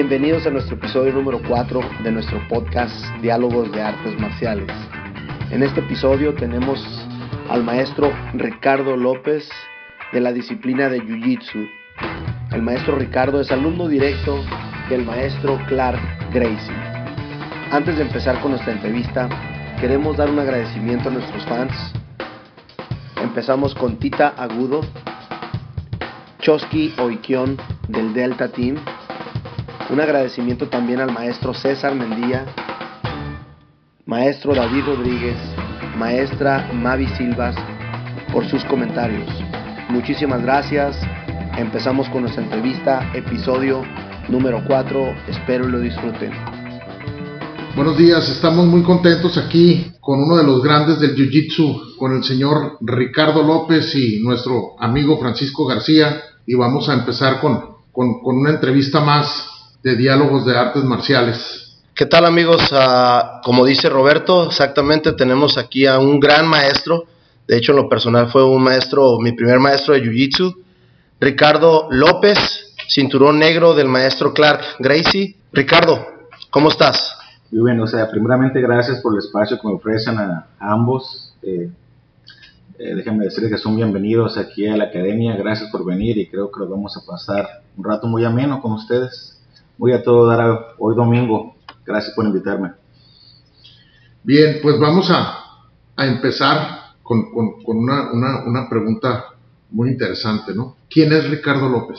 Bienvenidos a nuestro episodio número 4 de nuestro podcast Diálogos de Artes Marciales. En este episodio tenemos al maestro Ricardo López de la disciplina de Jiu-Jitsu. El maestro Ricardo es alumno directo del maestro Clark Gracie. Antes de empezar con nuestra entrevista, queremos dar un agradecimiento a nuestros fans. Empezamos con Tita Agudo, Chosky Oikion del Delta Team. Un agradecimiento también al maestro César Mendía, maestro David Rodríguez, maestra Mavi Silvas por sus comentarios. Muchísimas gracias. Empezamos con nuestra entrevista, episodio número 4. Espero lo disfruten. Buenos días, estamos muy contentos aquí con uno de los grandes del Jiu-Jitsu, con el señor Ricardo López y nuestro amigo Francisco García. Y vamos a empezar con, con, con una entrevista más de diálogos de artes marciales. ¿Qué tal amigos? Uh, como dice Roberto, exactamente tenemos aquí a un gran maestro. De hecho, en lo personal fue un maestro, mi primer maestro de Jiu-Jitsu, Ricardo López, cinturón negro del maestro Clark Gracie. Ricardo, ¿cómo estás? Muy bien, o sea, primeramente gracias por el espacio que me ofrecen a, a ambos. Eh, eh, déjenme decirles que son bienvenidos aquí a la academia. Gracias por venir y creo que lo vamos a pasar un rato muy ameno con ustedes. Voy a todo dar hoy domingo. Gracias por invitarme. Bien, pues vamos a, a empezar con, con, con una, una, una, pregunta muy interesante, ¿no? ¿Quién es Ricardo López?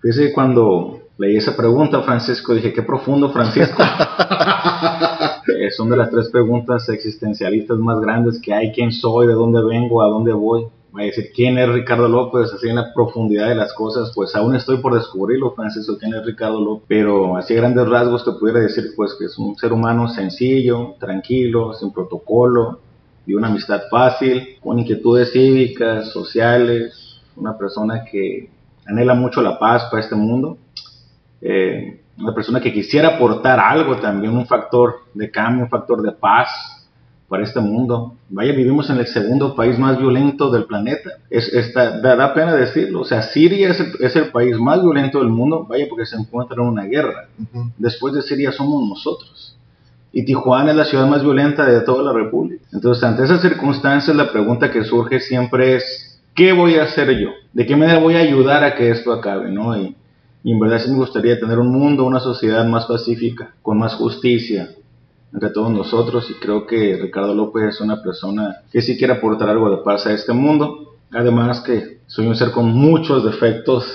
Fíjese, cuando leí esa pregunta, Francisco, dije, qué profundo, Francisco. eh, son de las tres preguntas existencialistas más grandes que hay. ¿Quién soy? ¿De dónde vengo? ¿A dónde voy? Decir quién es Ricardo López, así en la profundidad de las cosas, pues aún estoy por descubrirlo, Francisco, quién es Ricardo López, pero así a grandes rasgos te pudiera decir pues que es un ser humano sencillo, tranquilo, sin protocolo, y una amistad fácil, con inquietudes cívicas, sociales, una persona que anhela mucho la paz para este mundo, eh, una persona que quisiera aportar algo también, un factor de cambio, un factor de paz, para este mundo. Vaya, vivimos en el segundo país más violento del planeta. Es, esta, da, da pena decirlo. O sea, Siria es el, es el, país más violento del mundo, vaya, porque se encuentra en una guerra. Uh -huh. Después de Siria somos nosotros. Y Tijuana es la ciudad más violenta de toda la República. Entonces, ante esas circunstancias, la pregunta que surge siempre es, ¿qué voy a hacer yo? ¿De qué manera voy a ayudar a que esto acabe? ¿no? Y, y en verdad sí me gustaría tener un mundo, una sociedad más pacífica, con más justicia, entre todos nosotros y creo que Ricardo López es una persona que sí quiere aportar algo de paz a este mundo. Además que soy un ser con muchos defectos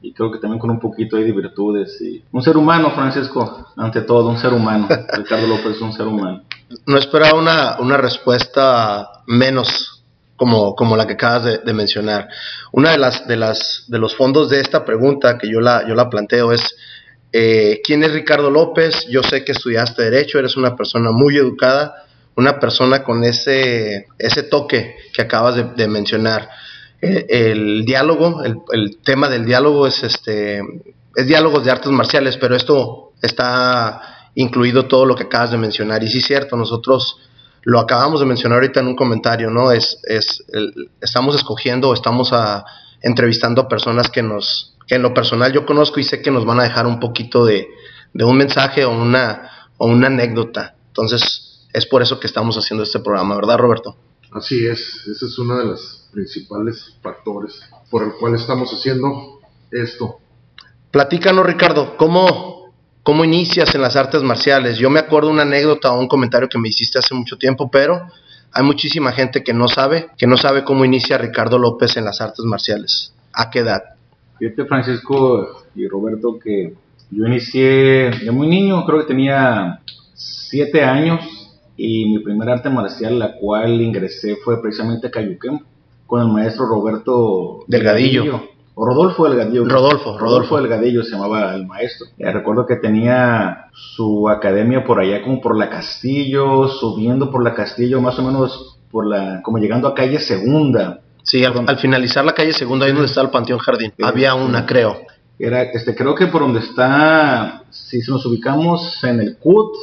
y creo que también con un poquito de virtudes. Y un ser humano, Francisco, ante todo, un ser humano. Ricardo López es un ser humano. No esperaba una, una respuesta menos como, como la que acabas de, de, mencionar. Una de las, de las de los fondos de esta pregunta que yo la, yo la planteo es eh, ¿Quién es Ricardo López? Yo sé que estudiaste Derecho, eres una persona muy educada, una persona con ese, ese toque que acabas de, mencionar. El, el diálogo, el, tema del diálogo es, este, es diálogos de artes marciales, pero esto está incluido todo lo que acabas de mencionar. Y sí es cierto, nosotros lo acabamos de mencionar ahorita en un comentario, ¿no? Es, es el, estamos escogiendo, estamos a, entrevistando a personas que nos que en lo personal yo conozco y sé que nos van a dejar un poquito de, de un mensaje o una, o una anécdota. Entonces, es por eso que estamos haciendo este programa, ¿verdad, Roberto? Así es, ese es uno de los principales factores por el cual estamos haciendo esto. Platícanos, Ricardo, ¿cómo, cómo inicias en las artes marciales? Yo me acuerdo una anécdota o un comentario que me hiciste hace mucho tiempo, pero hay muchísima gente que no sabe, que no sabe cómo inicia Ricardo López en las artes marciales. ¿A qué edad? Fíjate, Francisco y Roberto, que yo inicié de muy niño, creo que tenía siete años, y mi primer arte marcial, la cual ingresé, fue precisamente Cayuquem, con el maestro Roberto Delgadillo. Delgadillo. O Rodolfo Delgadillo. Rodolfo, Rodolfo. Rodolfo Delgadillo se llamaba el maestro. Eh, recuerdo que tenía su academia por allá, como por la Castillo, subiendo por la Castillo, más o menos por la, como llegando a calle Segunda. Sí, al, al, finalizar la calle Segunda, ahí donde está el Panteón Jardín, había una, creo. Era, este, creo que por donde está, si nos ubicamos en el CUT,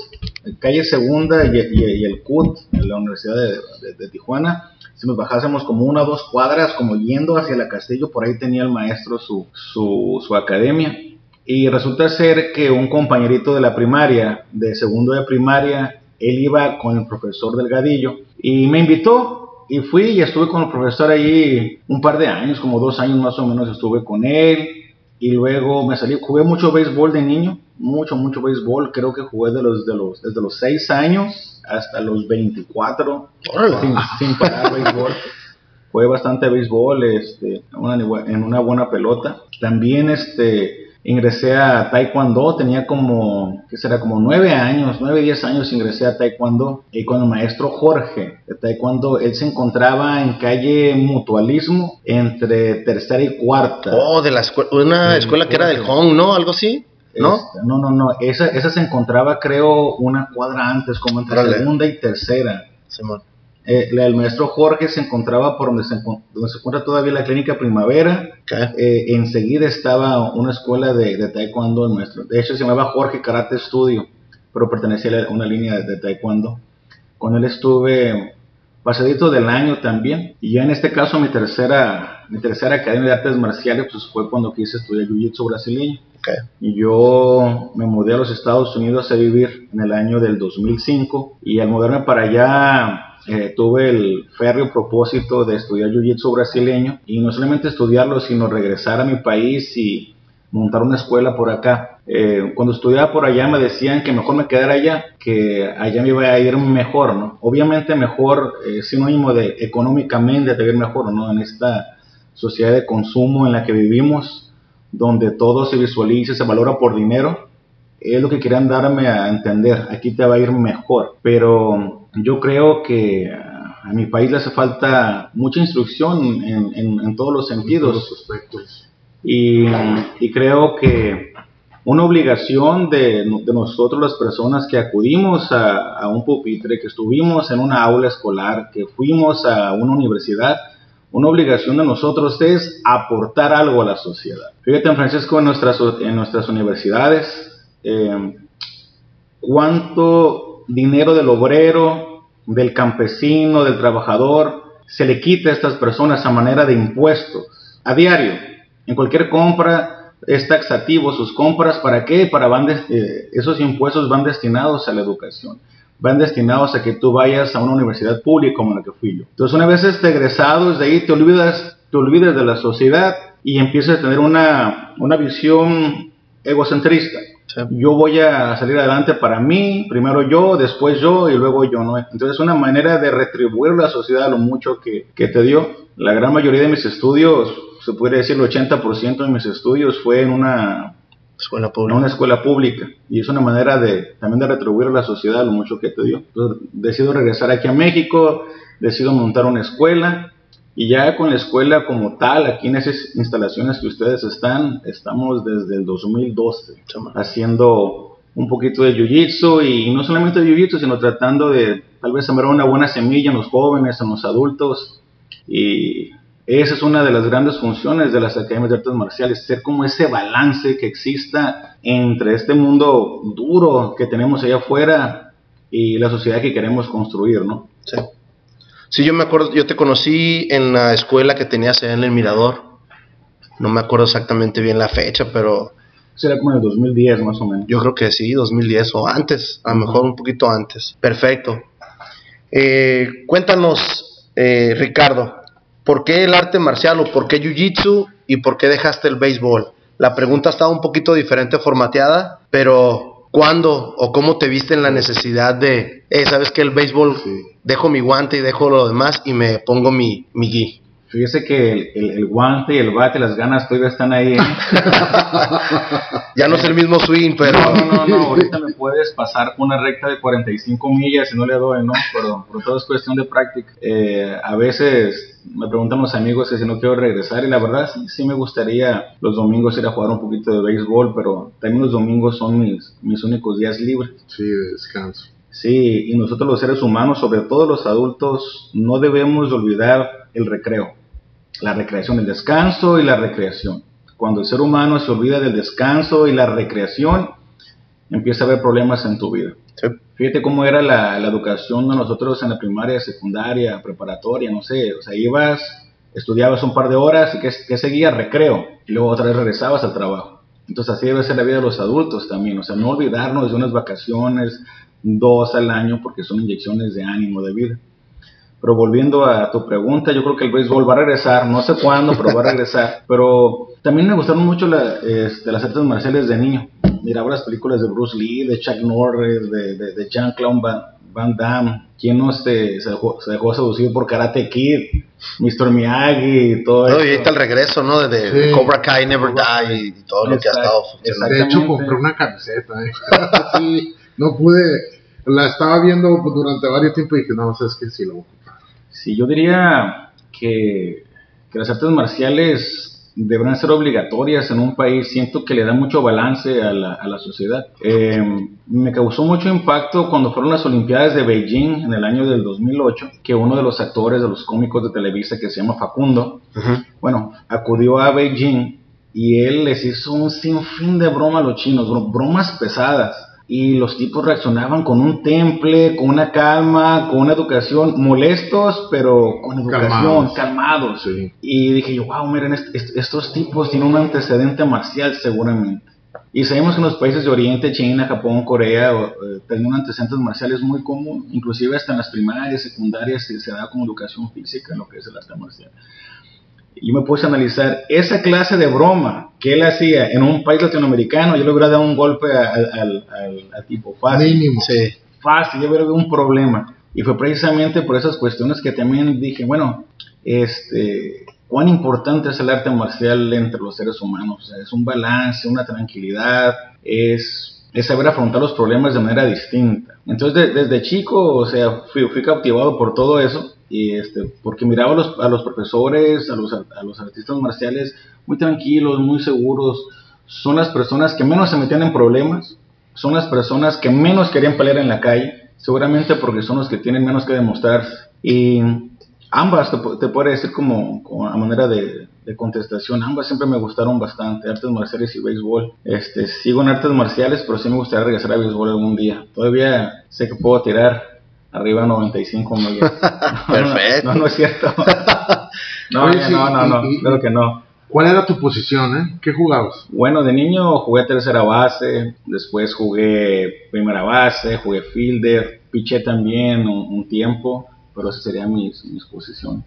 calle Segunda y, y, y el CUT, en la Universidad de, de, de, Tijuana, si nos bajásemos como una o dos cuadras, como yendo hacia la Castillo, por ahí tenía el maestro su, su, su academia. Y resulta ser que un compañerito de la primaria, de segundo de primaria, él iba con el profesor Delgadillo y me invitó y fui y estuve con el profesor allí un par de años, como dos años más o menos estuve con él y luego me salí, jugué mucho béisbol de niño, mucho, mucho béisbol, creo que jugué de los, de los, desde los 6 años hasta los 24, sin, sin parar béisbol. Jugué bastante béisbol este, en una buena pelota. También este, ingresé a Taekwondo, tenía como, ¿qué será? Como nueve años, nueve, diez años ingresé a Taekwondo y con el maestro Jorge de Taekwondo, él se encontraba en calle Mutualismo entre tercera y cuarta. Oh, de la escuela, una escuela que era del Hong, ¿no? Algo así. ¿No? Este, no, no, no, esa, esa se encontraba creo una cuadra antes, como entre segunda y tercera. Simón. Eh, el maestro Jorge se encontraba por donde se, donde se encuentra todavía la clínica Primavera. Eh, enseguida estaba una escuela de, de, taekwondo. El maestro. De hecho, se llamaba Jorge Karate Studio, pero pertenecía a una línea de, taekwondo. Con él estuve pasadito del año también. Y ya en este caso, mi tercera, mi tercera academia de artes marciales pues, fue cuando quise estudiar Jiu-Jitsu brasileño. Y yo me mudé a los Estados Unidos a vivir en el año del 2005. Y al mudarme para allá eh, tuve el férreo propósito de estudiar Jiu-Jitsu brasileño y no solamente estudiarlo, sino regresar a mi país y montar una escuela por acá. Eh, cuando estudiaba por allá me decían que mejor me quedara allá, que allá me iba a ir mejor, ¿no? Obviamente mejor, eh, sinónimo de económicamente de ir mejor, ¿no? En esta sociedad de consumo en la que vivimos, donde todo se visualiza, se valora por dinero, es lo que querían darme a entender, aquí te va a ir mejor, pero yo creo que a mi país le hace falta mucha instrucción en, todos los sentidos. aspectos. Y, creo que una obligación de, nosotros las personas que acudimos a, un pupitre, que estuvimos en una aula escolar, que fuimos a una universidad, una obligación de nosotros es aportar algo a la sociedad. Fíjate, Francisco, en nuestras, en nuestras universidades, eh, cuánto dinero del obrero, del campesino, del trabajador, se le quita a estas personas a manera de impuestos a diario. En cualquier compra es taxativo sus compras. ¿Para qué? Para van eh, esos impuestos van destinados a la educación. Van destinados a que tú vayas a una universidad pública como la que fui yo. Entonces, una vez estés egresado, desde ahí te olvidas, te olvidas de la sociedad y empiezas a tener una, una visión egocentrista. Yo voy a salir adelante para mí, primero yo, después yo y luego yo, ¿no? Entonces una manera de retribuir a la sociedad lo mucho que, que te dio. La gran mayoría de mis estudios, se puede decir el 80% de mis estudios fue en una escuela pública. una escuela pública. Y es una manera de también de retribuir a la sociedad lo mucho que te dio. Entonces decido regresar aquí a México, decido montar una escuela y ya con la escuela como tal, aquí en esas instalaciones que ustedes están, estamos desde el 2012 haciendo un poquito de jiu-jitsu y no solamente de jiu-jitsu, sino tratando de tal vez sembrar una buena semilla en los jóvenes, en los adultos. Y esa es una de las grandes funciones de las academias de artes marciales, ser como ese balance que exista entre este mundo duro que tenemos allá afuera y la sociedad que queremos construir, ¿no? Sí. Sí, yo me acuerdo, yo te conocí en la escuela que tenías allá en el Mirador. No me acuerdo exactamente bien la fecha, pero... Será como en el 2010 más o menos. Yo creo que sí, 2010 o antes, a lo mejor un poquito antes. Perfecto. Eh, cuéntanos, eh, Ricardo, ¿por qué el arte marcial o por qué Jiu-Jitsu y por qué dejaste el béisbol? La pregunta estaba un poquito diferente formateada, pero ¿Cuándo o cómo te viste en la necesidad de, eh, sabes que el béisbol, dejo mi guante y dejo lo demás y me pongo mi, mi gui? Fíjese que el, guante y el bate, las ganas todavía están ahí. ¿eh? ya no es el mismo swing, pero... No, no, no, ahorita me puedes pasar una recta de 45 millas y no le doy, ¿no? Pero, pero todo es cuestión de práctica. Eh, a veces me preguntan los amigos que si no quiero regresar y la verdad sí, sí me gustaría los domingos ir a jugar un poquito de béisbol, pero también los domingos son mis, mis únicos días libres. Sí, de descanso. Sí, y nosotros los seres humanos, sobre todo los adultos, no debemos olvidar el recreo, la recreación, el descanso y la recreación. Cuando el ser humano se olvida del descanso y la recreación, empieza a haber problemas en tu vida. Fíjate cómo era la, educación de nosotros en la primaria, secundaria, preparatoria, no sé. O sea, ibas, estudiabas un par de horas y que, que seguía recreo. Y luego otra vez regresabas al trabajo. Entonces así debe ser la vida de los adultos también, o sea, no olvidarnos de unas vacaciones, dos al año, porque son inyecciones de ánimo, de vida. Pero volviendo a tu pregunta, yo creo que el béisbol va a regresar, no sé cuándo, pero va a regresar. Pero también me gustaron mucho este, las artes marciales de niño. Miraba las películas de Bruce Lee, de Chuck Norris, de, de, Jean-Claude Van, Damme. ¿Quién no se, se, dejó, seducido por Karate Kid? Mr. Miyagi y todo eso. Y ahí está el regreso, ¿no? De, Cobra Kai, Never Die y todo lo que ha estado funcionando. De hecho, compré una camiseta. ¿eh? sí, no pude. La estaba viendo durante varios tiempos y dije, no, sabes que sí lo voy a. Sí, yo diría que, que las artes marciales deberán ser obligatorias en un país, siento que le da mucho balance a la, a la sociedad. Eh, me causó mucho impacto cuando fueron las Olimpiadas de Beijing en el año del 2008, que uno de los actores de los cómicos de Televisa, que se llama Facundo, bueno, acudió a Beijing y él les hizo un sinfín de broma a los chinos, bromas pesadas y los tipos reaccionaban con un temple, con una calma, con una educación, molestos, pero con educación, calmados. Y dije yo, wow, miren, estos tipos tienen un antecedente marcial seguramente. Y sabemos que en los países de Oriente, China, Japón, Corea, eh, tienen un antecedentes marciales muy común, inclusive hasta en las primarias, secundarias, se, se da como educación física lo que es el arte marcial yo me puse a analizar esa clase de broma que él hacía en un país latinoamericano, yo le hubiera dado un golpe al, tipo fácil. Mínimo. Sí. Fácil, yo hubiera un problema. Y fue precisamente por esas cuestiones que también dije, bueno, este, cuán importante es el arte marcial entre los seres humanos. O sea, es un balance, una tranquilidad, es, es saber afrontar los problemas de manera distinta. Entonces, desde chico, o sea, fui, fui cautivado por todo eso y este, porque miraba a los, profesores, a los, a los artistas marciales muy tranquilos, muy seguros, son las personas que menos se metían en problemas, son las personas que menos querían pelear en la calle, seguramente porque son los que tienen menos que demostrar. Y ambas, te, te puedo decir como, a manera de, de, contestación, ambas siempre me gustaron bastante, artes marciales y béisbol. Este, sigo en artes marciales, pero sí me gustaría regresar a béisbol algún día. Todavía sé que puedo tirar arriba 95 millas. Perfecto. No, no, es cierto. no, no, no, no, claro que no. ¿Cuál era tu posición, eh? ¿Qué jugabas? Bueno, de niño jugué tercera base, después jugué primera base, jugué fielder, piché también un, tiempo, pero esas serían mis, mis posiciones.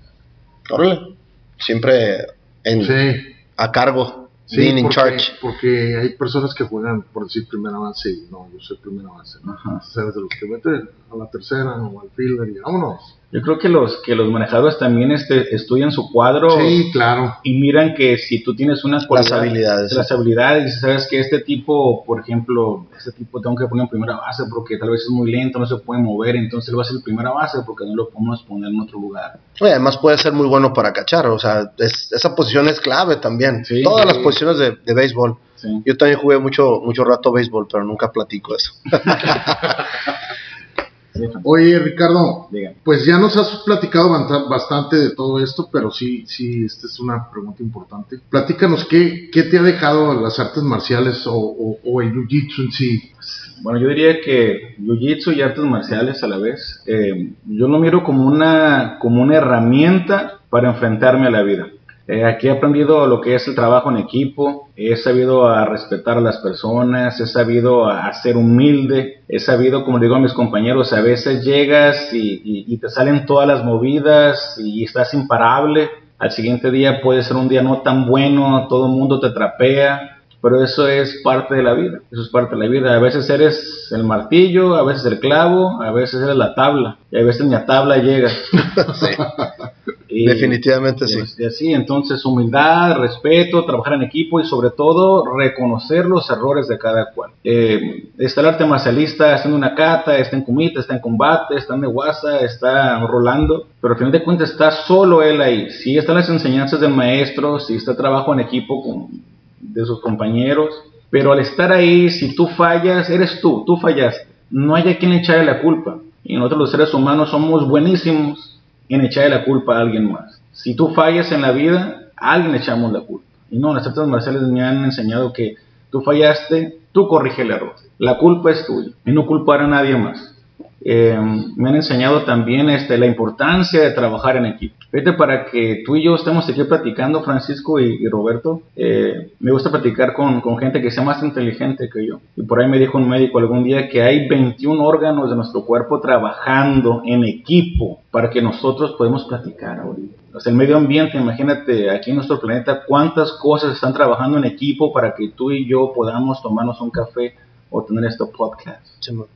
Órale, siempre en, a cargo Sí, porque, charge. porque hay personas que juegan, por decir, primera base y no, yo soy primera base. ¿no? Ajá. de los que meten a la tercera o al fielder y vámonos. Yo creo que los que los manejadores también este, estudian su cuadro. Sí, claro. Y miran que si tú tienes unas las habilidades. Las habilidades, y sabes que este tipo, por ejemplo, este tipo tengo que poner en primera base porque tal vez es muy lento, no se puede mover, entonces él va a ser primera base porque no lo podemos poner en otro lugar. además puede ser muy bueno para cachar, o sea, esa posición es clave también. Todas las posiciones de, de béisbol. Yo también jugué mucho, mucho rato béisbol, pero nunca platico eso. Oye, Ricardo, pues ya nos has platicado bastante de todo esto, pero sí, sí, esta es una pregunta importante. Platícanos, ¿qué, qué te ha dejado las artes marciales o, el jiu-jitsu en sí? Bueno, yo diría que jiu-jitsu y artes marciales a la vez, eh, yo lo miro como una, como una herramienta para enfrentarme a la vida. Eh, aquí he aprendido lo que es el trabajo en equipo, he sabido a respetar a las personas, he sabido a, ser humilde, he sabido, como digo a mis compañeros, a veces llegas y, te salen todas las movidas y estás imparable, al siguiente día puede ser un día no tan bueno, todo el mundo te trapea, pero eso es parte de la vida, eso es parte de la vida. A veces eres el martillo, a veces el clavo, a veces eres la tabla, y a veces ni a tabla llegas. Definitivamente sí. Y así, entonces humildad, respeto, trabajar en equipo y sobre todo reconocer los errores de cada cual. Eh, está el arte marcialista haciendo una cata, está en comita, está en combate, está en neguasa, está rolando, pero al final de cuentas está solo él ahí. Si están las enseñanzas del maestro, si está trabajo en equipo con, de sus compañeros, pero al estar ahí, si tú fallas, eres tú, tú fallaste. No hay quien echarle la culpa. Y nosotros los seres humanos somos buenísimos en echarle la culpa a alguien más. Si tú fallas en la vida, a alguien le echamos la culpa. Y no, las artes marciales me han enseñado que tú fallaste, tú corrige el error. La culpa es tuya y no culpar a nadie más. Eh, me han enseñado también este, la importancia de trabajar en equipo. Fíjate, para que tú y yo estemos aquí platicando, Francisco y, Roberto, eh, me gusta platicar con, con, gente que sea más inteligente que yo. Y por ahí me dijo un médico algún día que hay 21 órganos de nuestro cuerpo trabajando en equipo para que nosotros podamos platicar ahorita. O sea, el medio ambiente, imagínate aquí en nuestro planeta cuántas cosas están trabajando en equipo para que tú y yo podamos tomarnos un café o tener este podcast.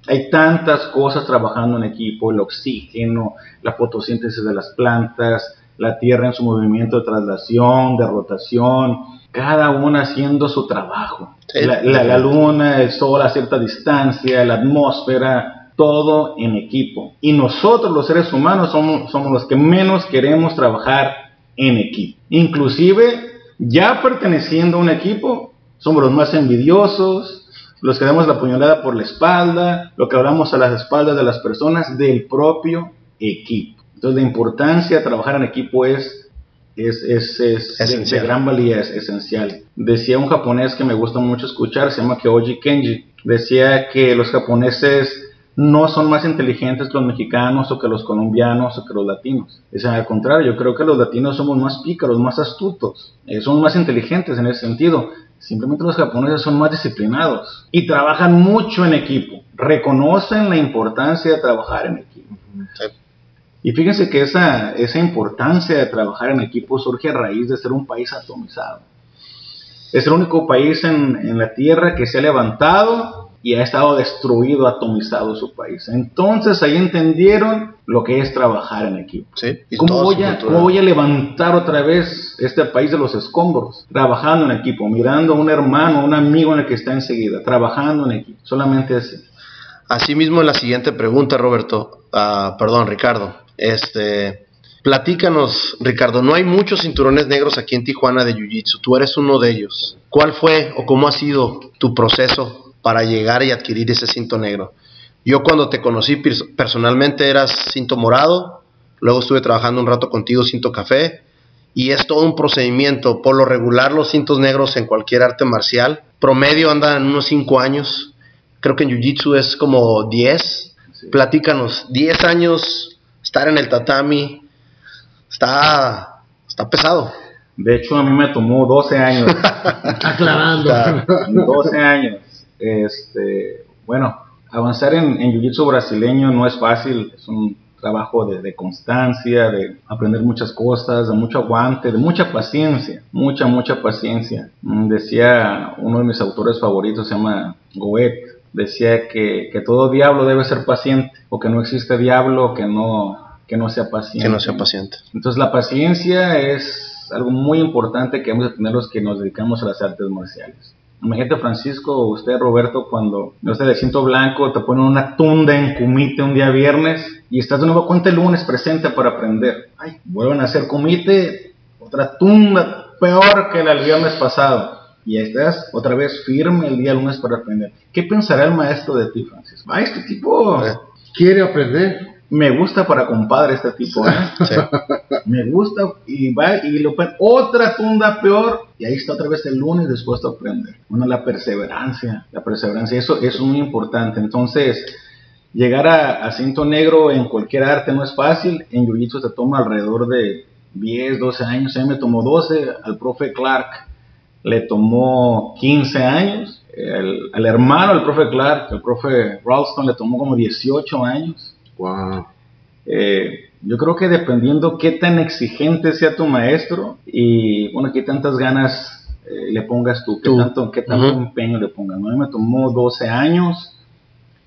Hay tantas cosas trabajando en equipo, el oxígeno, la fotosíntesis de las plantas, la Tierra en su movimiento de traslación, de rotación, cada una haciendo su trabajo. La, la, luna, el sol a cierta distancia, la atmósfera, todo en equipo. Y nosotros los seres humanos somos, somos los que menos queremos trabajar en equipo. Inclusive, ya perteneciendo a un equipo, somos los más envidiosos, los que damos la puñalada por la espalda, lo que hablamos a las espaldas de las personas del propio equipo. Entonces la importancia de trabajar en equipo es, es, es, es de, gran valía, es esencial. Decía un japonés que me gusta mucho escuchar, se llama Kyoji Kenji, decía que los japoneses no son más inteligentes que los mexicanos o que los colombianos o que los latinos. Es al contrario, yo creo que los latinos somos más pícaros, más astutos, eh, somos más inteligentes en ese sentido. Simplemente los japoneses son más disciplinados y trabajan mucho en equipo. Reconocen la importancia de trabajar en equipo. Y fíjense que esa, esa importancia de trabajar en equipo surge a raíz de ser un país atomizado. Es el único país en, en la Tierra que se ha levantado y ha estado destruido, atomizado su país. Entonces ahí entendieron lo que es trabajar en equipo. ¿Cómo, voy a, voy a levantar otra vez este país de los escombros? Trabajando en equipo, mirando a un hermano, un amigo en el que está enseguida, trabajando en equipo, solamente así. Asimismo, en la siguiente pregunta, Roberto, uh, perdón, Ricardo, este, platícanos, Ricardo, no hay muchos cinturones negros aquí en Tijuana de Jiu-Jitsu, tú eres uno de ellos. ¿Cuál fue o cómo ha sido tu proceso para llegar y adquirir ese cinto negro. Yo cuando te conocí personalmente eras cinto morado, luego estuve trabajando un rato contigo cinto café y es todo un procedimiento. Por lo regular los cintos negros en cualquier arte marcial, promedio andan unos 5 años, creo que en Jiu-Jitsu es como 10. Platícanos, 10 años estar en el tatami, está, está pesado. De hecho, a mí me tomó 12 años. Aclarando. 12 años. Este, bueno, avanzar en, en Jiu-Jitsu brasileño no es fácil, es un trabajo de, constancia, de aprender muchas cosas, de mucho aguante, de mucha paciencia, mucha, mucha paciencia. Mm, decía uno de mis autores favoritos, se llama Goethe, decía que, que, todo diablo debe ser paciente, o que no existe diablo que no, que no sea paciente. Que no sea paciente. Entonces la paciencia es algo muy importante que hemos de tener los que nos dedicamos a las artes marciales. Imagínate, Francisco, usted, Roberto, cuando no sé, de cinto blanco te ponen una tunda en comite un día viernes y estás de nuevo cuenta el lunes presente para aprender. Ay, vuelven a hacer comite, otra tunda peor que la del viernes pasado. Y estás otra vez firme el día lunes para aprender. ¿Qué pensará el maestro de ti, Francisco? Ah, este tipo quiere aprender me gusta para compadre este tipo, ¿eh? Me gusta y va y lo otra tunda peor y ahí está otra vez el lunes después de aprender. Bueno, la perseverancia, la perseverancia, eso, es muy importante. Entonces, llegar a, cinto negro en cualquier arte no es fácil. En jiu se toma alrededor de 10, 12 años. A mí me tomó 12, al profe Clark le tomó 15 años. El, al hermano del profe Clark, el profe Ralston, le tomó como 18 años. Wow. Eh, yo creo que dependiendo qué tan exigente sea tu maestro y bueno, qué tantas ganas eh, le pongas tú, qué tanto, qué tanto empeño le pongas. A mí me tomó 12 años,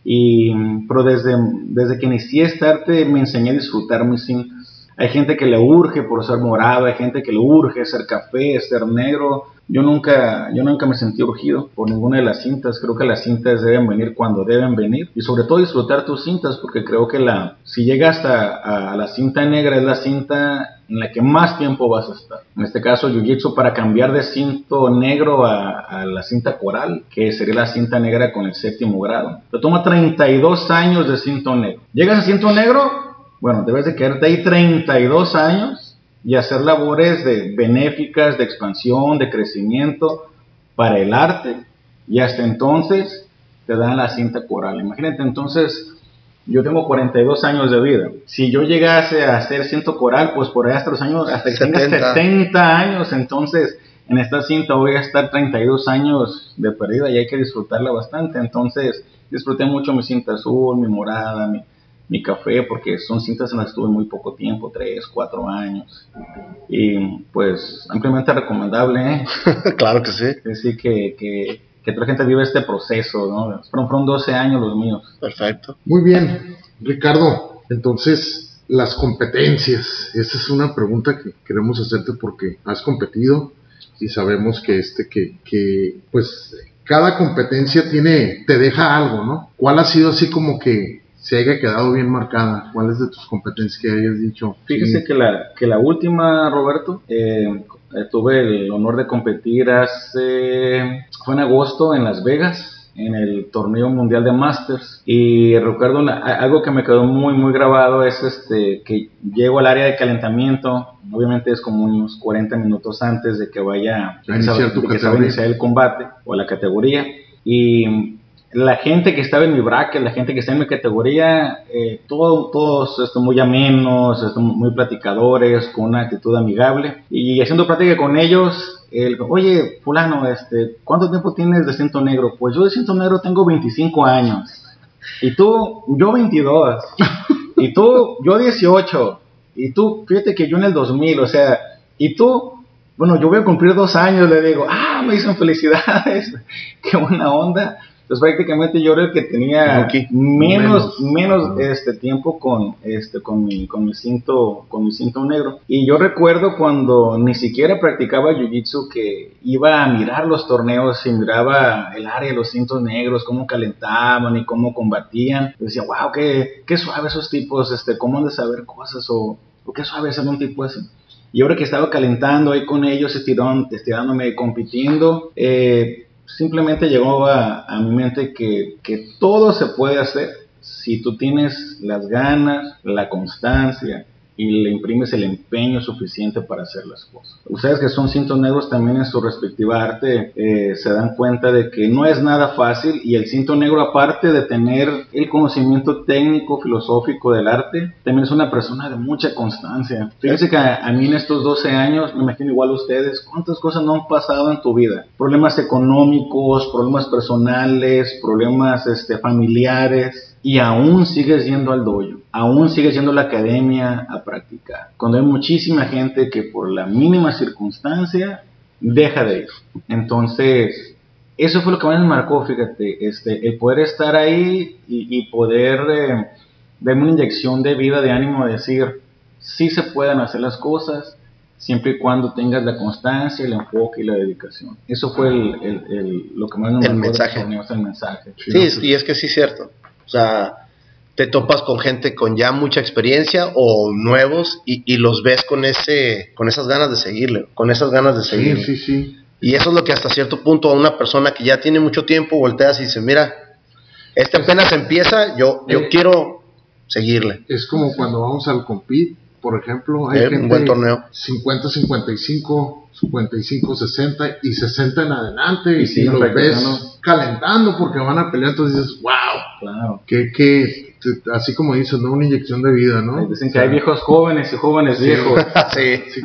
y, pero desde, desde que inicié este arte me enseñé a disfrutar mis cintas. Hay gente que le urge por ser morado, hay gente que le urge ser café, ser negro, yo nunca, yo nunca me sentí urgido por ninguna de las cintas. Creo que las cintas deben venir cuando deben venir y sobre todo disfrutar tus cintas porque creo que la, si llegas a, la cinta negra es la cinta en la que más tiempo vas a estar. En este caso, Jiu-Jitsu para cambiar de cinto negro a, a, la cinta coral, que sería la cinta negra con el séptimo grado. Te toma 32 años de cinto negro. Llegas a cinto negro, bueno, debes de quedarte ahí 32 años y hacer labores de benéficas, de expansión, de crecimiento para el arte y hasta entonces te dan la cinta coral. Imagínate entonces yo tengo 42 años de vida. Si yo llegase a hacer cinto coral, pues por ahí hasta los años, hasta que tenga 70 años, entonces en esta cinta voy a estar 32 años de pérdida y hay que disfrutarla bastante. Entonces disfruté mucho mi cinta azul, mi morada, mi, mi café, porque son cintas en las que estuve muy poco tiempo, 3, 4 años. Y pues ampliamente recomendable. ¿eh? claro que sí. Así que, que, que otra gente vive este proceso, ¿no? Fueron, fueron 12 años los míos. Perfecto. Muy bien, Ricardo. Entonces, las competencias. Esa es una pregunta que queremos hacerte porque has competido y sabemos que este que, que pues cada competencia tiene te deja algo, ¿no? ¿Cuál ha sido así como que se haya quedado bien marcada? ¿Cuáles de tus competencias que hayas dicho? Fíjese que la que la última, Roberto, eh, tuve el honor de competir hace fue en agosto en Las Vegas en el torneo mundial de Masters y recuerdo algo que me quedó muy muy grabado es este que llego al área de calentamiento obviamente es como unos 40 minutos antes de que vaya a iniciar, de que se va a iniciar el combate o la categoría y la gente que estaba en mi bracket, la gente que está en mi categoría, eh, todo, todos esto, muy amenos, esto, muy platicadores, con una actitud amigable. Y haciendo práctica con ellos, el, oye, fulano, este, ¿cuánto tiempo tienes de cinto negro? Pues yo de cinto negro tengo 25 años. Y tú, yo 22. y tú, yo 18. Y tú, fíjate que yo en el 2000, o sea, y tú, bueno, yo voy a cumplir dos años, le digo, ah, me dicen felicidades, qué buena onda. Entonces prácticamente yo era el que tenía menos, menos, este tiempo con este con mi con mi cinto con mi cinto negro. Y yo recuerdo cuando ni siquiera practicaba jiu-jitsu que iba a mirar los torneos y miraba el área de los cintos negros cómo calentaban y cómo combatían. Yo decía wow qué, qué suave esos tipos este cómo han de saber cosas o, o qué suave ser un tipo así y ahora que estaba calentando ahí con ellos estirón, estirándome compitiendo eh, simplemente llegó a, mi mente que, que todo se puede hacer si tú tienes las ganas, la constancia, y le imprimes el empeño suficiente para hacer las cosas. Ustedes que son cintos negros también en su respectiva arte eh, se dan cuenta de que no es nada fácil y el cinto negro aparte de tener el conocimiento técnico, filosófico del arte, también es una persona de mucha constancia. Fíjense que a, mí en estos 12 años, me imagino igual ustedes, ¿cuántas cosas no han pasado en tu vida? Problemas económicos, problemas personales, problemas este, familiares, y aún sigues yendo al dojo, aún sigues yendo a la academia a practicar. Cuando hay muchísima gente que por la mínima circunstancia deja de ir. Entonces, eso fue lo que más me marcó, fíjate, este, el poder estar ahí y, poder eh, darme una inyección de vida, de ánimo, de decir, sí se pueden hacer las cosas, siempre y cuando tengas la constancia, el enfoque y la dedicación. Eso fue el, lo que más me el mensaje. el mensaje. Sí, y es que sí es cierto. O sea, te topas con gente con ya mucha experiencia o nuevos y, los ves con ese con esas ganas de seguirle, con esas ganas de seguirle. Sí, sí, sí. Y eso es lo que hasta cierto punto a una persona que ya tiene mucho tiempo volteas y dice, mira, este apenas empieza, yo, yo eh, quiero seguirle. Es como cuando vamos al compit, por ejemplo, hay eh, gente un buen torneo. 50-55 55, 60 y 60 en adelante y, si los ves calentando porque van a pelear, entonces dices, wow, claro. que, que así como dices, ¿no? Una inyección de vida, ¿no? Dicen que hay viejos jóvenes y jóvenes viejos. sí.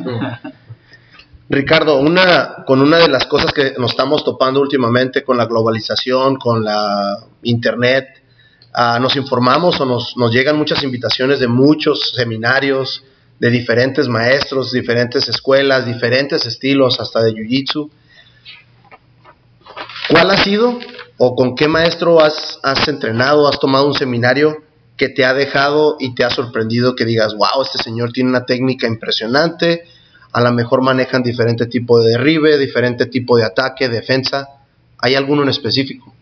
Ricardo, una, con una de las cosas que nos estamos topando últimamente con la globalización, con la internet, ah, nos informamos o nos, nos llegan muchas invitaciones de muchos seminarios, de diferentes maestros, diferentes escuelas, diferentes estilos, hasta de Jiu-Jitsu. ¿Cuál ha sido o con qué maestro has, has entrenado, has tomado un seminario que te ha dejado y te ha sorprendido que digas, wow, este señor tiene una técnica impresionante, a lo mejor manejan diferente tipo de derribe, diferente tipo de ataque, defensa. ¿Hay alguno en específico?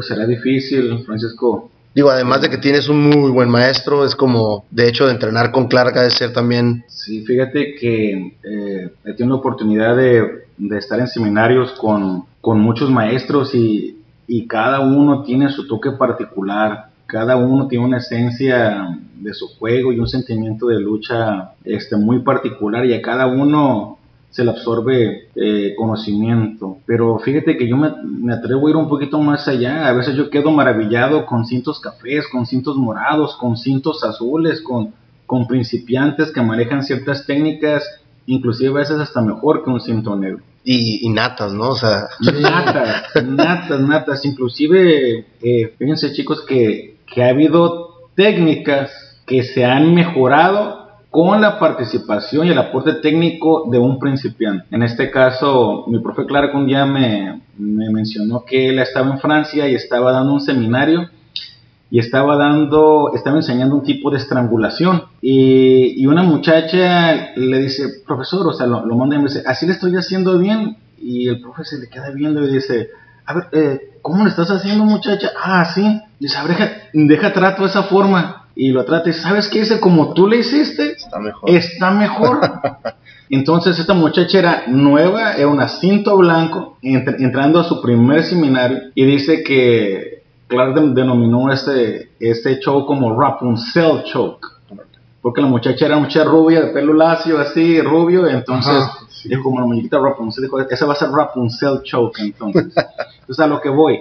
será difícil, Francisco, Digo, además de que tienes un muy buen maestro, es como, de hecho, de entrenar con Clark ha de ser también. Sí, fíjate que eh, he tenido la oportunidad de, estar en seminarios con, muchos maestros y, y, cada uno tiene su toque particular, cada uno tiene una esencia de su juego y un sentimiento de lucha este, muy particular y a cada uno se le absorbe eh, conocimiento. Pero fíjate que yo me, me, atrevo a ir un poquito más allá. A veces yo quedo maravillado con cintos cafés, con cintos morados, con cintos azules, con, con principiantes que manejan ciertas técnicas, inclusive a veces hasta mejor que un cinto negro. Y, natas, ¿no? O sea... Natas, natas, natas. Inclusive, eh, fíjense chicos que, que ha habido técnicas que se han mejorado con la participación y el aporte técnico de un principiante. En este caso, mi profe Clark un día me, mencionó que él estaba en Francia y estaba dando un seminario y estaba dando, estaba enseñando un tipo de estrangulación. Y, una muchacha le dice, profesor, o sea, lo, manda y me dice, así le estoy haciendo bien. Y el profe se le queda viendo y dice, a ver, eh, ¿cómo le estás haciendo, muchacha? Ah, sí. Dice, a ver, deja, deja trato esa forma y lo trate, ¿sabes qué dice? Como tú le hiciste, está mejor. Está mejor. Entonces esta muchacha era nueva, era un cinto blanco, entrando a su primer seminario y dice que Clark denominó este, este show como Rapunzel Choke. Porque la muchacha era mucha rubia, de pelo lacio, así, rubio, entonces dijo como la muñequita Rapunzel, dijo, ese va a ser Rapunzel Choke, entonces. entonces a lo que voy,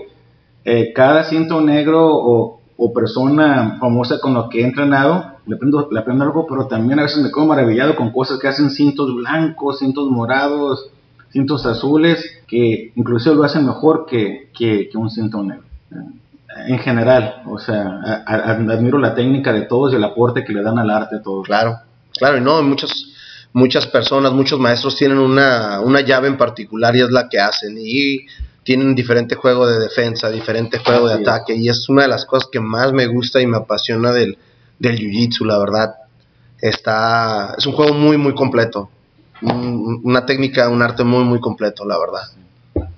eh, cada cinto negro o o persona famosa con lo que he entrenado, le aprendo, le aprendo algo, pero también a veces me quedo maravillado con cosas que hacen cintos blancos, cintos morados, cintos azules, que inclusive lo hacen mejor que, que, un cinto negro. En general, o sea, admiro la técnica de todos y el aporte que le dan al arte todos. Claro, claro, y no, muchas, muchas personas, muchos maestros tienen una, una llave en particular y es la que hacen. Y tienen diferente juego de defensa, diferente juego de ataque, y es una de las cosas que más me gusta y me apasiona del, del Jiu-Jitsu, la verdad. Está, es un juego muy, muy completo. una técnica, un arte muy, muy completo, la verdad.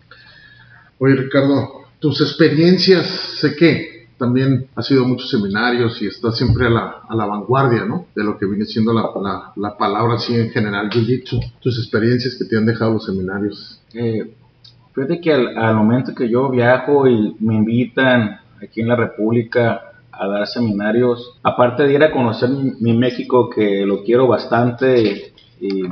Oye, Ricardo, tus experiencias, sé que también has sido muchos seminarios y estás siempre a la, a la vanguardia, ¿no? De lo que viene siendo la, la, la palabra así en general, Jiu-Jitsu. Tus experiencias que te han dejado los seminarios. Eh, Fíjate que al, momento que yo viajo y me invitan aquí en la República a dar seminarios, aparte de ir a conocer mi, México, que lo quiero bastante y,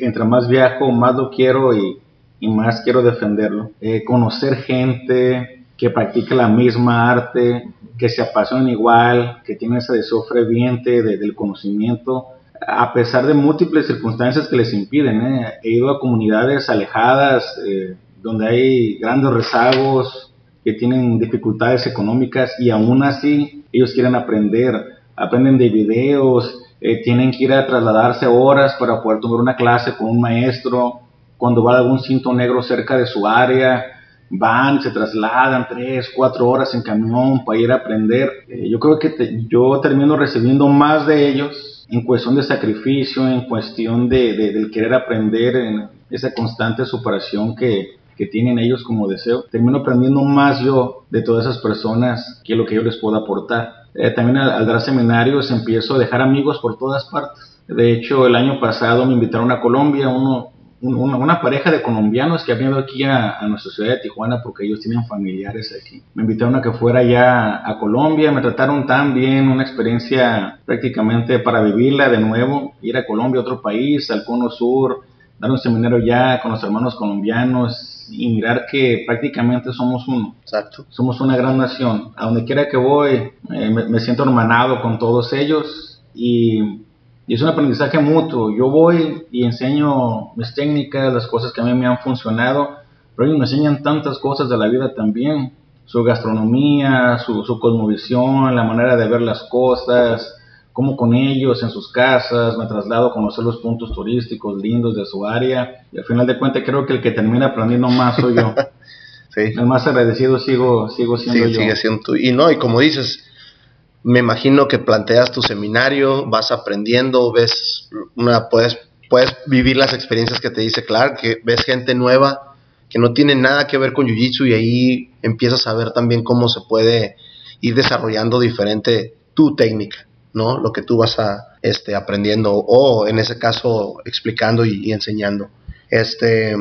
entre más viajo, más lo quiero y, más quiero defenderlo. Eh, conocer gente que practica la misma arte, que se apasionan igual, que tienen ese deseo ferviente del conocimiento, a pesar de múltiples circunstancias que les impiden. ¿eh? He ido a comunidades alejadas eh, donde hay grandes rezagos, que tienen dificultades económicas y aún así ellos quieren aprender, aprenden de videos, eh, tienen que ir a trasladarse horas para poder tomar una clase con un maestro, cuando va algún cinto negro cerca de su área, van, se trasladan tres, cuatro horas en camión para ir a aprender. yo creo que yo termino recibiendo más de ellos en cuestión de sacrificio, en cuestión de, querer aprender, en esa constante superación que, tienen ellos como deseo, termino aprendiendo más yo de todas esas personas que lo que yo les puedo aportar. Eh, también al, al, dar seminarios empiezo a dejar amigos por todas partes. De hecho, el año pasado me invitaron a Colombia, uno, una, pareja de colombianos que han venido aquí a, nuestra ciudad de Tijuana porque ellos tienen familiares aquí. Me invitaron a que fuera ya a Colombia, me trataron tan bien, una experiencia prácticamente para vivirla de nuevo, ir a Colombia, otro país, al Cono Sur, dar un seminario ya con los hermanos colombianos y mirar que prácticamente somos uno. Exacto. Somos una gran nación. A donde quiera que voy, eh, me, me siento hermanado con todos ellos y y es un aprendizaje mutuo. Yo voy y enseño mis técnicas, las cosas que a mí me han funcionado, pero ellos me enseñan tantas cosas de la vida también. Su gastronomía, su, su cosmovisión, la manera de ver las cosas, cómo con ellos en sus casas, me traslado a conocer los puntos turísticos lindos de su área. Y al final de cuentas creo que el que termina aprendiendo más soy yo. sí. El más agradecido sigo, sigo siendo yo. Sigue siendo tú. Y no, y como dices, me imagino que planteas tu seminario, vas aprendiendo, ves puedes, puedes vivir las experiencias que te dice Clark, que ves gente nueva que no tiene nada que ver con Jiu-Jitsu y ahí empiezas a ver también cómo se puede ir desarrollando diferente tu técnica, ¿no? Lo que tú vas a, este, aprendiendo o en ese caso explicando y, enseñando. Este,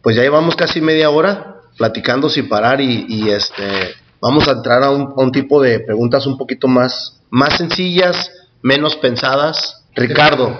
pues ya llevamos casi media hora platicando sin parar y, y este, vamos a entrar a un, tipo de preguntas un poquito más, más sencillas, menos pensadas. Ricardo,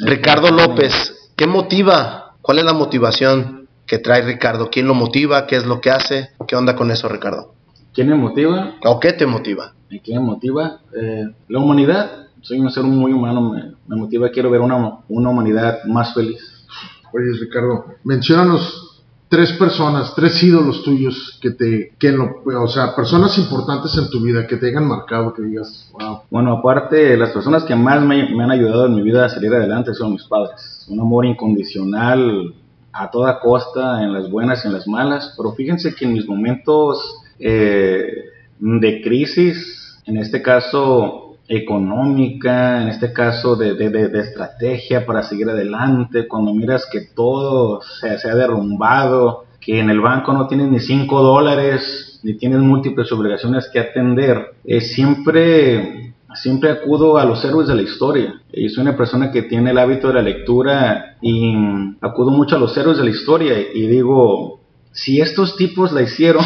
Ricardo López, ¿Qué motiva? ¿Cuál es la motivación que trae Ricardo? ¿Quién lo motiva? ¿Qué es lo que hace? ¿Qué onda con eso, Ricardo? ¿Quién me motiva? ¿O qué te motiva? ¿Quién me motiva? Eh, la humanidad. Soy un ser muy humano, me, me motiva, quiero ver una, una humanidad más feliz. Oye, Ricardo, menciónanos tres personas, tres ídolos tuyos que te, que lo, o sea, personas importantes en tu vida que te hayan marcado, que digas, wow. Bueno, aparte, las personas que más me, han ayudado en mi vida a salir adelante son mis padres. Un amor incondicional a toda costa, en las buenas y en las malas. Pero fíjense que en mis momentos eh, de crisis, en este caso económica, en este caso de, de, de, estrategia para seguir adelante, cuando miras que todo se, se, ha derrumbado, que en el banco no tienes ni cinco dólares, ni tienes múltiples obligaciones que atender, siempre, siempre acudo a los héroes de la historia. Yo soy una persona que tiene el hábito de la lectura y acudo mucho a los héroes de la historia y digo, si estos tipos la hicieron,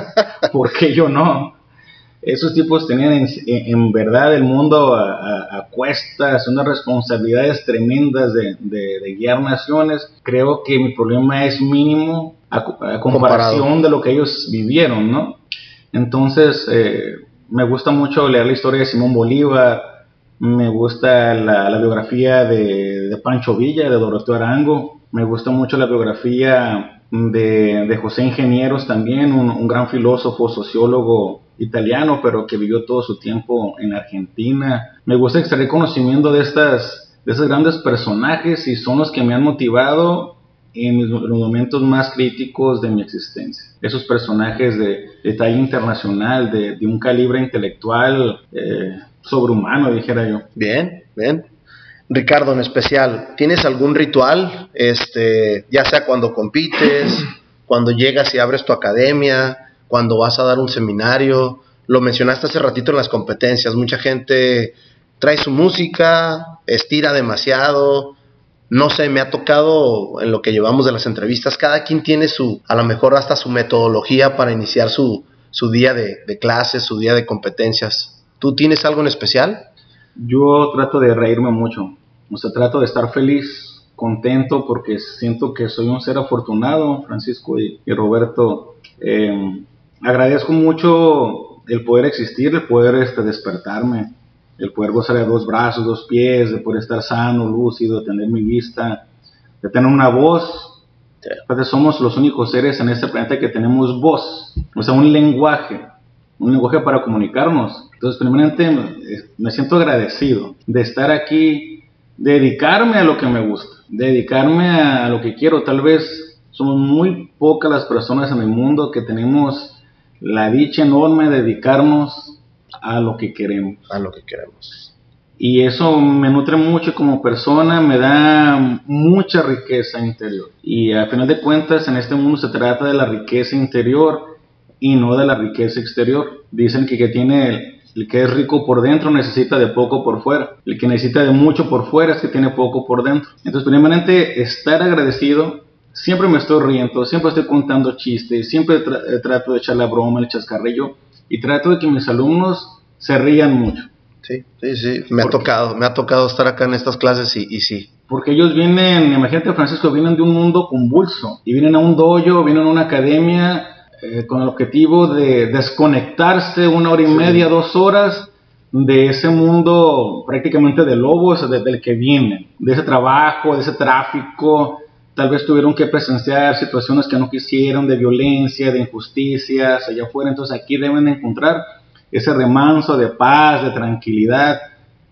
¿por qué yo no? Esos tipos tenían en, en verdad el mundo a, a, a, cuestas, unas responsabilidades tremendas de, de, de, guiar naciones. Creo que mi problema es mínimo a, a comparación Comparado. de lo que ellos vivieron, ¿no? Entonces, eh, me gusta mucho leer la historia de Simón Bolívar, me gusta la, la biografía de, de, Pancho Villa, de Doroteo Arango, me gusta mucho la biografía de, de José Ingenieros también, un, gran filósofo, sociólogo italiano, pero que vivió todo su tiempo en Argentina. Me gusta extraer conocimiento de estas, de esos grandes personajes y son los que me han motivado en mis, los momentos más críticos de mi existencia. Esos personajes de, de talla internacional, de, de, un calibre intelectual eh, sobrehumano, dijera yo. Bien, bien. Ricardo, en especial, ¿tienes algún ritual? Este, ya sea cuando compites, cuando llegas y abres tu academia, cuando vas a dar un seminario. Lo mencionaste hace ratito en las competencias. Mucha gente trae su música, estira demasiado. No sé, me ha tocado en lo que llevamos de las entrevistas. Cada quien tiene su, a lo mejor hasta su metodología para iniciar su, su día de, de clases, su día de competencias. ¿Tú tienes algo en especial? Yo trato de reírme mucho. O sea, trato de estar feliz, contento, porque siento que soy un ser afortunado, Francisco y, y Roberto. Eh, agradezco mucho el poder existir, el poder este, despertarme, el poder gozar de dos brazos, dos pies, de poder estar sano, lúcido, de tener mi vista, de tener una voz. Entonces somos los únicos seres en este planeta que tenemos voz, o sea, un lenguaje, un lenguaje para comunicarnos. Entonces, primeramente, me siento agradecido de estar aquí, dedicarme a lo que me gusta, dedicarme a lo que quiero. Tal vez somos muy pocas las personas en el mundo que tenemos la dicha enorme de dedicarnos a lo que queremos. A lo que queremos. Y eso me nutre mucho como persona, me da mucha riqueza interior. Y a final de cuentas, en este mundo se trata de la riqueza interior y no de la riqueza exterior. Dicen que, que tiene el, el que es rico por dentro necesita de poco por fuera. El que necesita de mucho por fuera es que tiene poco por dentro. Entonces, primeramente, estar agradecido siempre me estoy riendo, siempre estoy contando chistes, siempre tra eh, trato de echar la broma, el chascarrillo y trato de que mis alumnos se rían mucho. Sí, sí, sí, me ha tocado, me ha tocado estar acá en estas clases y, y, sí. Porque ellos vienen, imagínate Francisco, vienen de un mundo convulso y vienen a un dojo, vienen a una academia eh, con el objetivo de desconectarse una hora y sí. media, dos horas de ese mundo prácticamente de lobos de, del que vienen, de ese trabajo, de ese tráfico, tal vez tuvieron que presenciar situaciones que no quisieron, de violencia, de injusticias allá afuera, entonces aquí deben encontrar ese remanso de paz, de tranquilidad,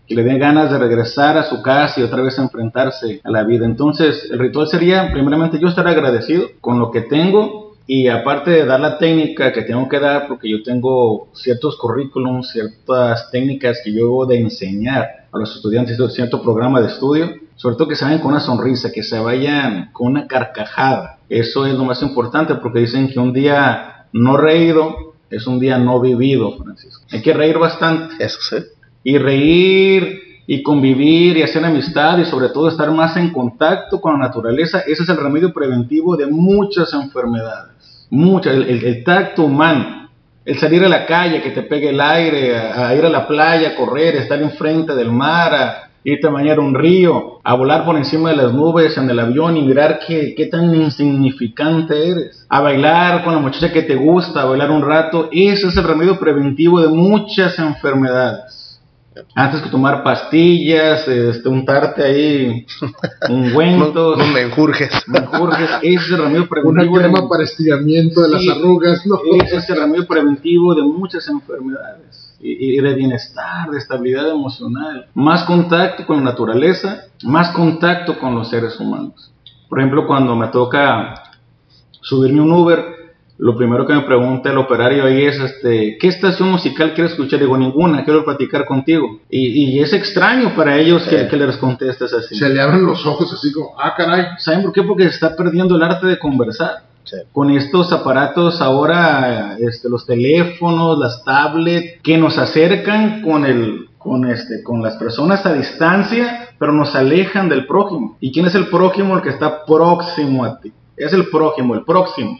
que le den ganas de regresar a su casa y otra vez enfrentarse a la vida. Entonces, el ritual sería, primeramente, yo estar agradecido con lo que tengo y aparte de dar la técnica que tengo que dar, porque yo tengo ciertos currículums, ciertas técnicas que yo debo de enseñar a los estudiantes de cierto programa de estudio, sobre todo que se vayan con una sonrisa, que se vayan con una carcajada. Eso es lo más importante porque dicen que un día no reído es un día no vivido, Francisco. Hay que reír bastante. Eso sí. Y reír y convivir y hacer amistad y sobre todo estar más en contacto con la naturaleza, ese es el remedio preventivo de muchas enfermedades. Muchas, el, el, el tacto humano, el salir a la calle, que te pegue el aire, a, ir a la playa, a correr, estar enfrente del mar, a, irte a bañar un río, a volar por encima de las nubes en el avión y mirar qué, qué tan insignificante eres, a bailar con la muchacha que te gusta, a bailar un rato, ese es el remedio preventivo de muchas enfermedades. Antes que tomar pastillas, este, untarte ahí ungüentos. No, no me enjurges. Menjurjes, ese es el remedio preventivo. Una crema para estiramiento de las arrugas, no. Ese es el remedio preventivo de muchas enfermedades. Y, y de bienestar, de estabilidad emocional. Más contacto con la naturaleza, más contacto con los seres humanos. Por ejemplo, cuando me toca subirme un Uber, lo primero que me pregunta el operario ahí es, este, ¿qué estación musical quieres escuchar? Digo, ninguna, quiero platicar contigo. Y, y es extraño para ellos que, que, les contestes así. Se le abren los ojos así como, ah, caray. ¿Saben por qué? Porque se está perdiendo el arte de conversar. Sí. Con estos aparatos ahora, este, los teléfonos, las tablets, que nos acercan con el, con este, con las personas a distancia, pero nos alejan del prójimo. ¿Y quién es el prójimo? El que está próximo a ti. Es el prójimo, el próximo.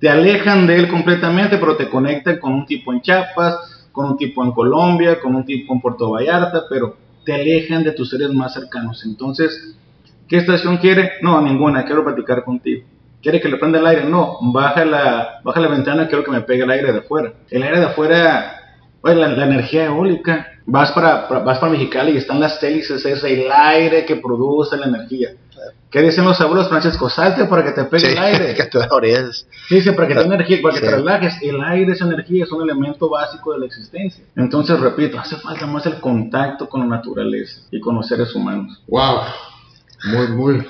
Te alejan de él completamente, pero te conectan con un tipo en Chiapas, con un tipo en Colombia, con un tipo en Puerto Vallarta, pero te alejan de tus seres más cercanos. Entonces, ¿qué estación quiere? No, ninguna, quiero platicar contigo. ¿Quiere que le prenda el aire? No, baja la, baja la ventana, quiero que me pegue el aire de afuera. El aire de afuera, la, la energía eólica. Vas para, para, vas para Mexicali y están las hélices, es el aire que produce la energía. ¿Qué dicen los abuelos, Francesco? Salte para que te pegue Sí, el aire. que te ores. Sí, sí, para que te energía, para que Sí. te relajes. El aire es energía, es un elemento básico de la existencia. Entonces, repito, hace falta más el contacto con la naturaleza y con los seres humanos. Wow. Muy, muy.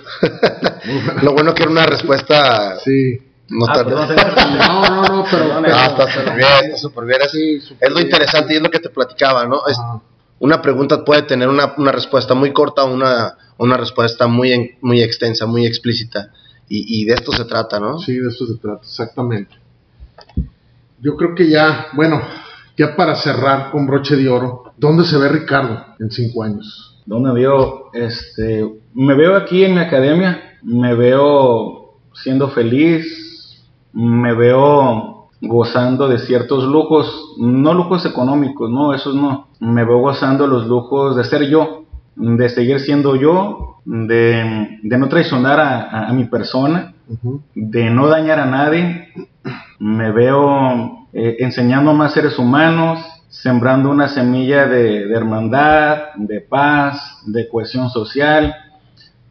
Lo bueno que era una respuesta. Sí. No Ah, perdón. No, no, no, pero. Perdón, pero- Ah, está súper bien, está súper bien. Es, Sí, súper es lo interesante y es lo que te platicaba, ¿no? Es-. Una pregunta puede tener una, una respuesta muy corta o una, una respuesta muy, en- muy extensa, muy explícita. Y, y de esto se trata, ¿no? Sí, de eso se trata, exactamente. Yo creo que ya, bueno, ya para cerrar con broche de oro, ¿dónde se ve Ricardo en cinco años? ¿Dónde veo? Este, me veo aquí en mi academia, me veo siendo feliz, me veo gozando de ciertos lujos, no lujos económicos, no, esos no. Me veo gozando los lujos de ser yo, de seguir siendo yo, de, de no traicionar a, a- a mi persona, de no dañar a nadie. Me veo eh, enseñando a más seres humanos, sembrando una semilla de, de hermandad, de paz, de cohesión social,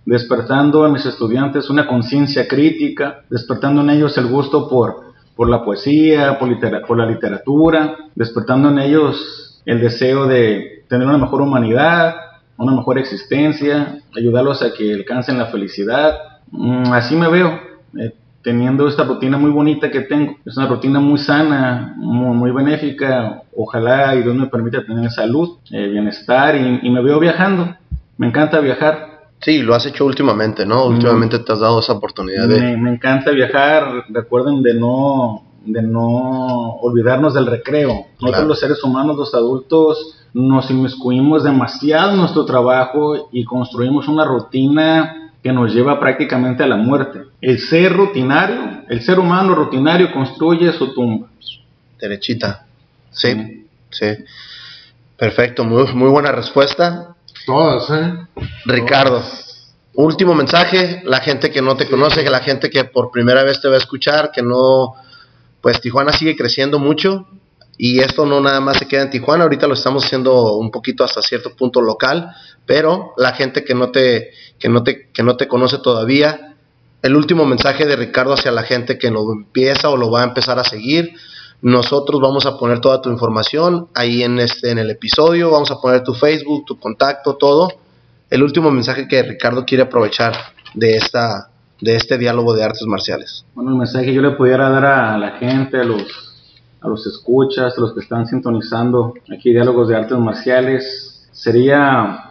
despertando a mis estudiantes una conciencia crítica, despertando en ellos el gusto por, por la poesía, por, la literatura, despertando en ellos el deseo de tener una mejor humanidad, una mejor existencia, ayudarlos a que alcancen la felicidad. Mm, así me veo, eh, teniendo esta rutina muy bonita que tengo. Es una rutina muy sana, muy, benéfica. Ojalá y Dios me permita tener salud, eh, bienestar y me veo viajando. Me encanta viajar. Sí, lo has hecho últimamente, ¿no? Últimamente te has dado esa oportunidad de... Me, me encanta viajar. Recuerden de no, de no olvidarnos del recreo. Nosotros Claro. los seres humanos, los adultos, nos inmiscuimos demasiado en nuestro trabajo y construimos una rutina que nos lleva prácticamente a la muerte. El ser rutinario, el ser humano rutinario construye su tumba. Derechita. Sí, sí. Perfecto, muy, muy buena respuesta. Todas, ¿eh? Ricardo, último mensaje, la gente que no te conoce, que la gente que por primera vez te va a escuchar, que no, pues Tijuana sigue creciendo mucho y esto no nada más se queda en Tijuana, ahorita lo estamos haciendo un poquito hasta cierto punto local, pero la gente que no te, que no te, que no te conoce todavía, el último mensaje de Ricardo hacia la gente que lo empieza o lo va a empezar a seguir. Nosotros vamos a poner toda tu información ahí en este en el episodio, vamos a poner tu Facebook, tu contacto, todo. El último mensaje que Ricardo quiere aprovechar de esta de este diálogo de artes marciales. Bueno, el mensaje que yo le pudiera dar a la gente, a los, a los escuchas, a los que están sintonizando aquí diálogos de artes marciales, sería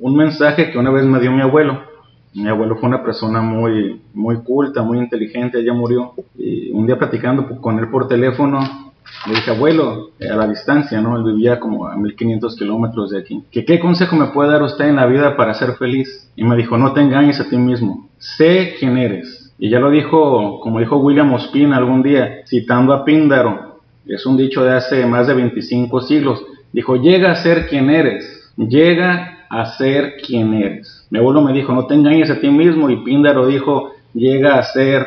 un mensaje que una vez me dio mi abuelo. Mi abuelo fue una persona muy, muy culta, muy inteligente, ya murió. Y un día platicando con él por teléfono, le dije, abuelo, eh, a la distancia, ¿no? Él vivía como a 1500 kilómetros de aquí. ¿Que ¿Qué consejo me puede dar usted en la vida para ser feliz? Y me dijo, no te engañes a ti mismo. Sé quién eres. Y ya lo dijo, como dijo William Ospina algún día, citando a Píndaro. Es un dicho de hace más de 25 siglos. Dijo, llega a ser quien eres. Llega a ser quien eres. Mi abuelo me dijo, no te engañes a ti mismo y Píndaro dijo, llega a ser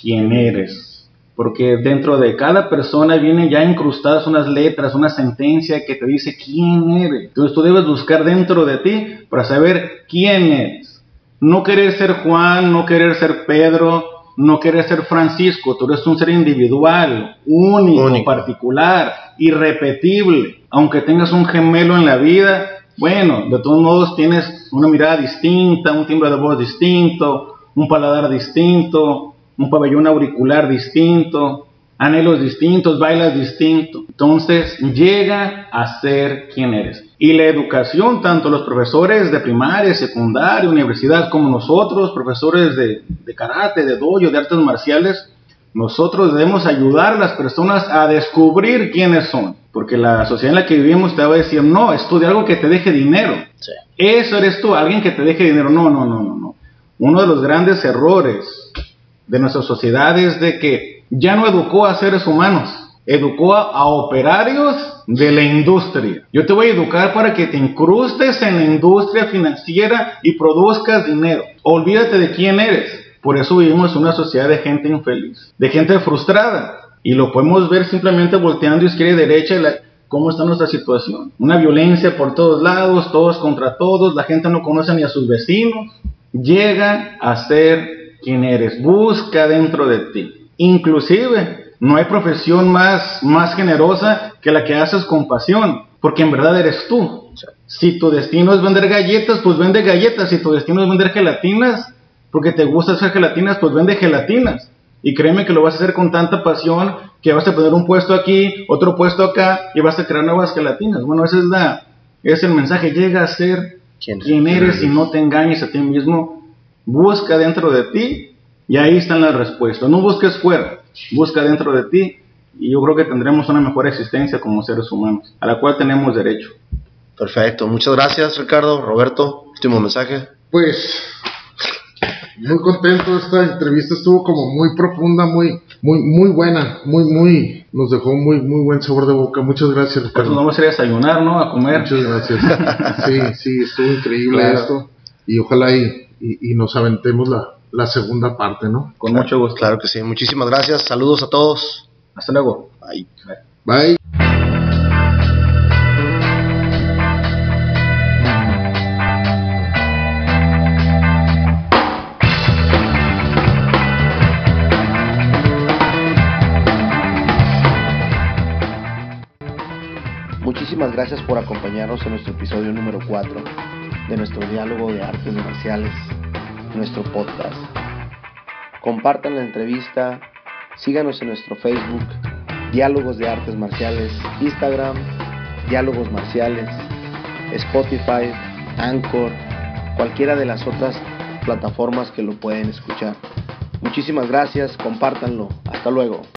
quien eres. Porque dentro de cada persona vienen ya incrustadas unas letras, una sentencia que te dice quién eres. Entonces tú debes buscar dentro de ti para saber quién eres. No querer ser Juan, no querer ser Pedro, no querer ser Francisco. Tú eres un ser individual, único, Único. particular, irrepetible. Aunque tengas un gemelo en la vida, bueno, de todos modos tienes una mirada distinta, un timbre de voz distinto, un paladar distinto, un pabellón auricular distinto, anhelos distintos, bailas distinto. Entonces llega a ser quien eres. Y la educación, tanto los profesores de primaria, secundaria, universidad, como nosotros, profesores de, de karate, de dojo, de artes marciales, nosotros debemos ayudar a las personas a descubrir quiénes son. Porque la sociedad en la que vivimos te va a decir, no, estudia algo que te deje dinero. Sí. Eso eres tú, alguien que te deje dinero. No, no, no, no, no. Uno de los grandes errores de nuestra sociedad es de que ya no educó a seres humanos, educó a, a operarios de la industria. Yo te voy a educar para que te incrustes en la industria financiera y produzcas dinero. Olvídate de quién eres. Por eso vivimos en una sociedad de gente infeliz, de gente frustrada. Y lo podemos ver simplemente volteando izquierda y derecha la- cómo está nuestra situación. Una violencia por todos lados, todos contra todos, la gente no conoce ni a sus vecinos. Llega a ser quien eres, busca dentro de ti. Inclusive, no hay profesión más, más generosa que la que haces con pasión, porque en verdad eres tú. Si tu destino es vender galletas, pues vende galletas. Si tu destino es vender gelatinas, porque te gusta hacer gelatinas, pues vende gelatinas. Y créeme que lo vas a hacer con tanta pasión que vas a poner un puesto aquí, otro puesto acá y vas a crear nuevas gelatinas. Bueno, ese es la, ese es el mensaje. Llega a ser ¿Quién? quién eres y no te engañes a ti mismo. Busca dentro de ti y ahí están las respuestas. No busques fuera, busca dentro de ti y yo creo que tendremos una mejor existencia como seres humanos, a la cual tenemos derecho. Perfecto. Muchas gracias, Ricardo. Roberto, último mensaje. Pues muy contento, esta entrevista estuvo como muy profunda, muy, muy, muy buena, muy, muy, nos dejó muy, muy buen sabor de boca. Muchas gracias, Por eso Ricardo. nos vamos a ir a desayunar, ¿no? A comer. Muchas gracias. Sí, sí, estuvo increíble Claro. esto. Y ojalá y, y, y nos aventemos la, la segunda parte, ¿no? Con mucho gusto. Claro que sí. Muchísimas gracias. Saludos a todos. Hasta luego. Bye. Bye. Gracias por acompañarnos en nuestro episodio número 4 de nuestro diálogo de artes marciales, nuestro podcast. Compartan la entrevista, síganos en nuestro Facebook, Diálogos de Artes Marciales, Instagram, Diálogos Marciales, Spotify, Anchor, cualquiera de las otras plataformas que lo pueden escuchar. Muchísimas gracias, compártanlo. Hasta luego.